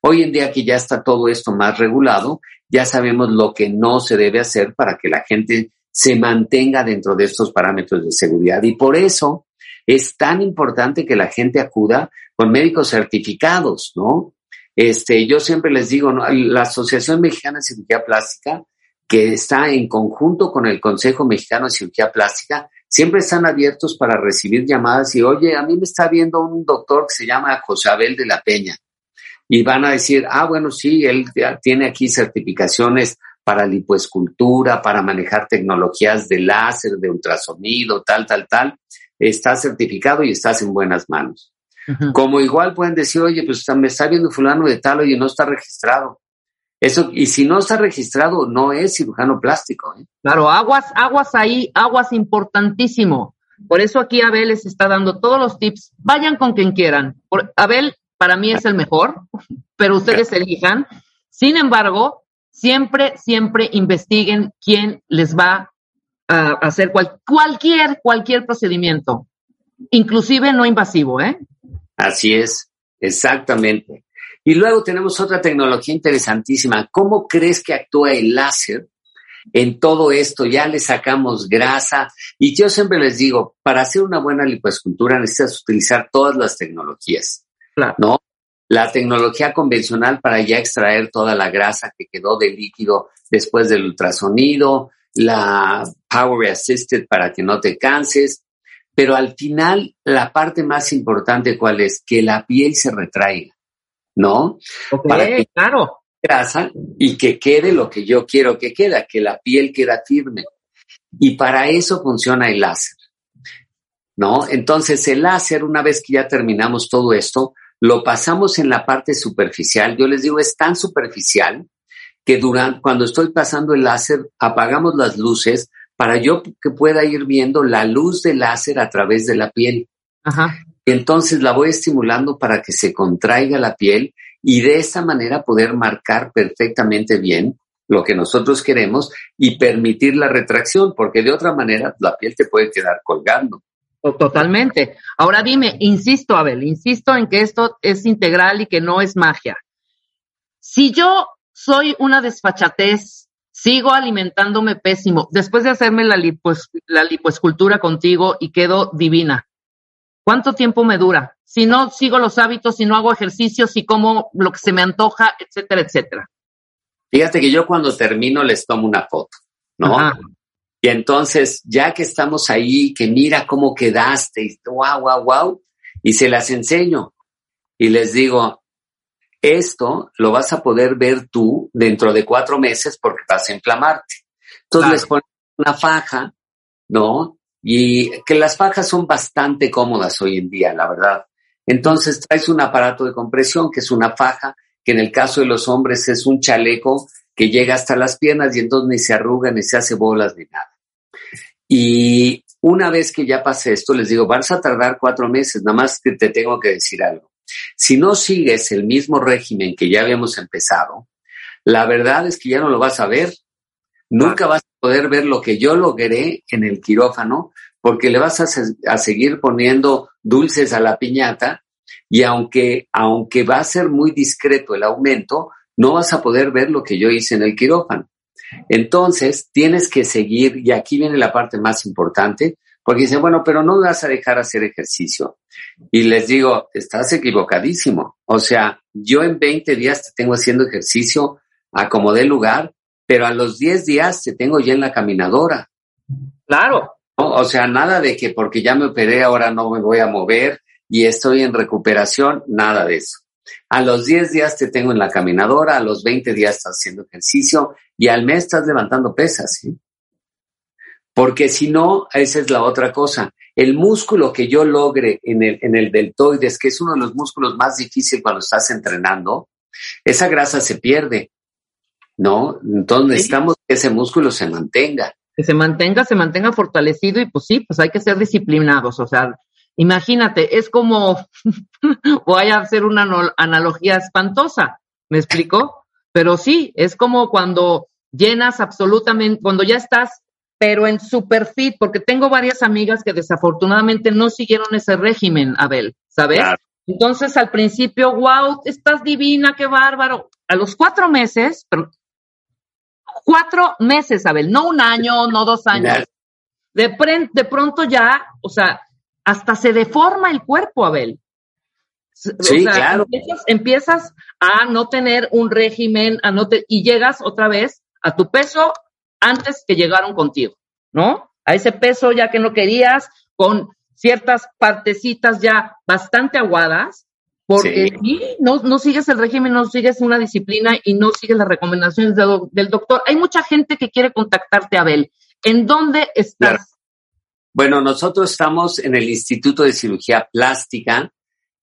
Hoy en día que ya está todo esto más regulado, ya sabemos lo que no se debe hacer para que la gente se mantenga dentro de estos parámetros de seguridad. Y por eso es tan importante que la gente acuda con médicos certificados, ¿no? Este, yo siempre les digo, la Asociación Mexicana de Cirugía Plástica, que está en conjunto con el Consejo Mexicano de Cirugía Plástica, siempre están abiertos para recibir llamadas y, oye, a mí me está viendo un doctor que se llama José Abel de la Peña. Y van a decir, ah, bueno, sí, él tiene aquí certificaciones para lipoescultura, para manejar tecnologías de láser, de ultrasonido, tal, tal, tal estás certificado y estás en buenas manos. Como igual pueden decir, oye, pues me está viendo fulano de tal, oye, no está registrado. Eso, y si no está registrado, no es cirujano plástico. ¿eh? Claro, aguas, aguas ahí, aguas importantísimo. Por eso aquí Abel les está dando todos los tips. Vayan con quien quieran. Abel, para mí es el mejor, pero ustedes elijan. Sin embargo, siempre, siempre investiguen quién les va a hacer cualquier, cualquier procedimiento, inclusive no invasivo, ¿eh? Así es, exactamente. Y luego tenemos otra tecnología interesantísima. ¿Cómo crees que actúa el láser en todo esto? Ya le sacamos grasa. Y yo siempre les digo, para hacer una buena lipoescultura necesitas utilizar todas las tecnologías. ¿No? La tecnología convencional para ya extraer toda la grasa que quedó del líquido después del ultrasonido, la Power Assisted para que no te canses, pero al final la parte más importante cuál es que la piel se retraiga, ¿no? para que claro. Grasa y que quede lo que yo quiero que quede, que la piel queda firme. Y para eso funciona el láser. ¿No? Entonces el láser, una vez que ya terminamos todo esto, lo pasamos en la parte superficial. Yo les digo, es tan superficial que durante, cuando estoy pasando el láser, apagamos las luces para yo que pueda ir viendo la luz del láser a través de la piel. Ajá. Entonces la voy estimulando para que se contraiga la piel y de esta manera poder marcar perfectamente bien lo que nosotros queremos y permitir la retracción, porque de otra manera la piel te puede quedar colgando. Totalmente. Ahora dime, insisto, Abel, insisto en que esto es integral y que no es magia. Si yo soy una desfachatez, sigo alimentándome pésimo, después de hacerme la, la lipoescultura contigo y quedo divina, ¿cuánto tiempo me dura? Si no sigo los hábitos, si no hago ejercicios, si como lo que se me antoja, etcétera, etcétera. Fíjate que yo cuando termino les tomo una foto, ¿no? Y entonces, ya que estamos ahí, que mira cómo quedaste, y wow, wow, wow, y se las enseño. Y les digo, esto lo vas a poder ver tú dentro de cuatro meses porque vas a inflamarte. Entonces les pones una faja, ¿no? Y que las fajas son bastante cómodas hoy en día, la verdad. Entonces traes un aparato de compresión que es una faja, que en el caso de los hombres es un chaleco que llega hasta las piernas y entonces ni se arruga, ni se hace bolas, ni nada. Y una vez que ya pase esto, les digo, vas a tardar cuatro meses, nada más que te tengo que decir algo. Si no sigues el mismo régimen que ya habíamos empezado, la verdad es que ya no lo vas a ver. Nunca vas a poder ver lo que yo logré en el quirófano, porque le vas a, seguir poniendo dulces a la piñata y aunque, aunque va a ser muy discreto el aumento, no vas a poder ver lo que yo hice en el quirófano. Entonces, tienes que seguir, y aquí viene la parte más importante, porque dicen, bueno, pero no vas a dejar hacer ejercicio. Y les digo, estás equivocadísimo. O sea, yo en 20 días te tengo haciendo ejercicio a como dé lugar, pero a los 10 días te tengo ya en la caminadora. Claro. O sea, nada de que porque ya me operé ahora no me voy a mover y estoy en recuperación, nada de eso. A los 10 días te tengo en la caminadora, a los 20 días estás haciendo ejercicio y al mes estás levantando pesas, ¿sí? Porque si no, esa es la otra cosa. El músculo que yo logre en el, en el deltoides, que es uno de los músculos más difíciles cuando estás entrenando, esa grasa se pierde, ¿no? Entonces necesitamos que ese músculo se mantenga. Que se mantenga, se mantenga fortalecido y pues sí, pues hay que ser disciplinados. O sea, imagínate, es como, <laughs> voy a hacer una analogía espantosa, ¿me explico? Pero sí, es como cuando llenas absolutamente, cuando ya estás pero en super fit, porque tengo varias amigas que desafortunadamente no siguieron ese régimen, Abel, ¿sabes? Entonces al principio, wow, estás divina, qué bárbaro. A los cuatro meses, pero cuatro meses, Abel, no un año, no dos años. De, de pronto ya, o sea, hasta se deforma el cuerpo, Abel. Sí, claro. Empiezas, empiezas, a no tener un régimen, a no te, y llegas otra vez a tu peso antes que llegaron contigo, ¿no? A ese peso ya que no querías, con ciertas partecitas ya bastante aguadas, porque no, no sigues el régimen, no sigues una disciplina y no sigues las recomendaciones del doctor. Hay mucha gente que quiere contactarte, Abel. ¿En dónde estás? Bueno, nosotros estamos en el Instituto de Cirugía Plástica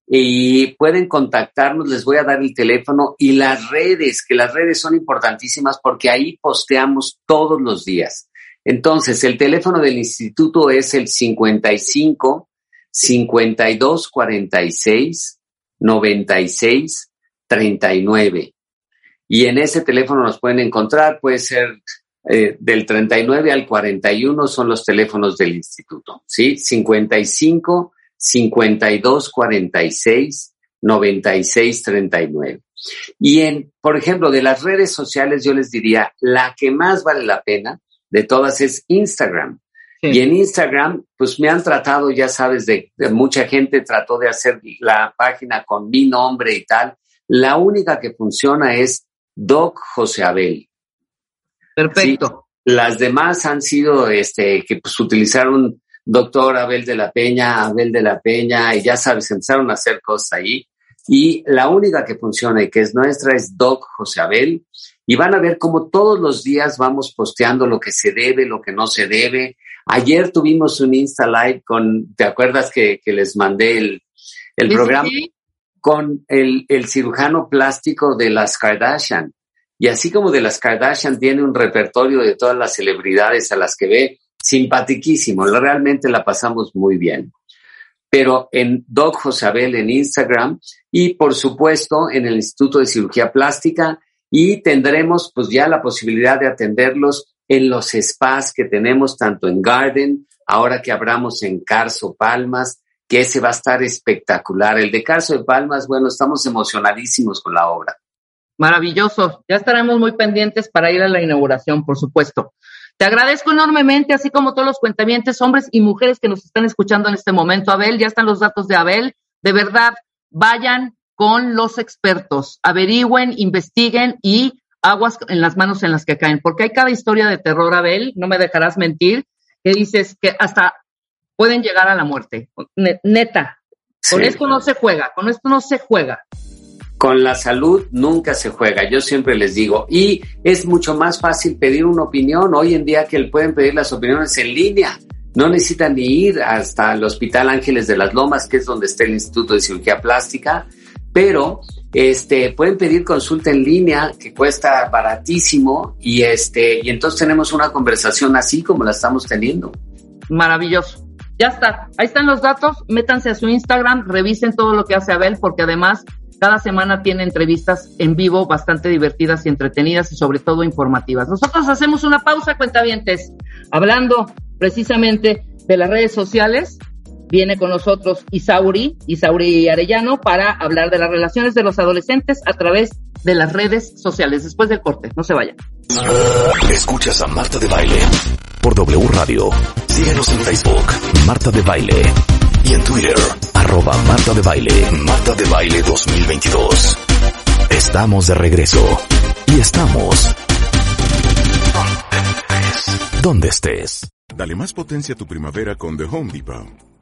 y pueden contactarnos, les voy a dar el teléfono y las redes, que las redes son importantísimas porque ahí posteamos todos los días. Entonces, el teléfono del instituto es el 55 52 46 96 39. Y en ese teléfono nos pueden encontrar, puede ser eh, del 39 al 41 son los teléfonos del instituto, ¿sí? 55 52 46 96 39. Y en, por ejemplo, de las redes sociales, yo les diría, la que más vale la pena de todas es Instagram. Y en Instagram, pues me han tratado, ya sabes, de, mucha gente trató de hacer la página con mi nombre y tal. La única que funciona es Doc José Abel. Perfecto. Las demás han sido, este, que pues utilizaron doctor Abel de la Peña, Abel de la Peña, y ya sabes, empezaron a hacer cosas ahí. Y la única que funciona y que es nuestra es Doc José Abel. Y van a ver cómo todos los días vamos posteando lo que se debe, lo que no se debe. Ayer tuvimos un Insta Live con, ¿te acuerdas que, les mandé el, el programa? Con el, el cirujano plástico de las Kardashian. Y así como de las Kardashian tiene un repertorio de todas las celebridades a las que ve, simpatiquísimo, realmente la pasamos muy bien pero en Doc Josabel en Instagram y por supuesto en el Instituto de Cirugía Plástica y tendremos pues ya la posibilidad de atenderlos en los spas que tenemos tanto en Garden, ahora que abramos en Carso Palmas, que ese va a estar espectacular. El de Carso de Palmas, bueno, estamos emocionadísimos con la obra. Maravilloso. Ya estaremos muy pendientes para ir a la inauguración, por supuesto. Te agradezco enormemente, así como todos los cuentamientos, hombres y mujeres que nos están escuchando en este momento. Abel, ya están los datos de Abel. De verdad, vayan con los expertos, averigüen, investiguen y aguas en las manos en las que caen, porque hay cada historia de terror, Abel, no me dejarás mentir, que dices que hasta pueden llegar a la muerte. Neta, con esto no se juega, con esto no se juega con la salud nunca se juega, yo siempre les digo, y es mucho más fácil pedir una opinión hoy en día que pueden pedir las opiniones en línea. No necesitan ni ir hasta el Hospital Ángeles de las Lomas, que es donde está el Instituto de Cirugía Plástica, pero este pueden pedir consulta en línea que cuesta baratísimo y este y entonces tenemos una conversación así como la estamos teniendo. Maravilloso. Ya está. Ahí están los datos. Métanse a su Instagram, revisen todo lo que hace Abel porque además cada semana tiene entrevistas en vivo bastante divertidas y entretenidas y sobre todo informativas. Nosotros hacemos una pausa, cuentavientes, hablando precisamente de las redes sociales. Viene con nosotros Isauri, Isauri Arellano, para hablar de las relaciones de los adolescentes a través de las redes sociales. Después del corte, no se vayan. Escuchas a Marta de Baile por W Radio. Síguenos en Facebook, Marta de Baile. Y en Twitter, arroba Marta de Baile, Marta de Baile 2022. Estamos de regreso. Y estamos... Donde estés. Dale más potencia a tu primavera con The Home Depot.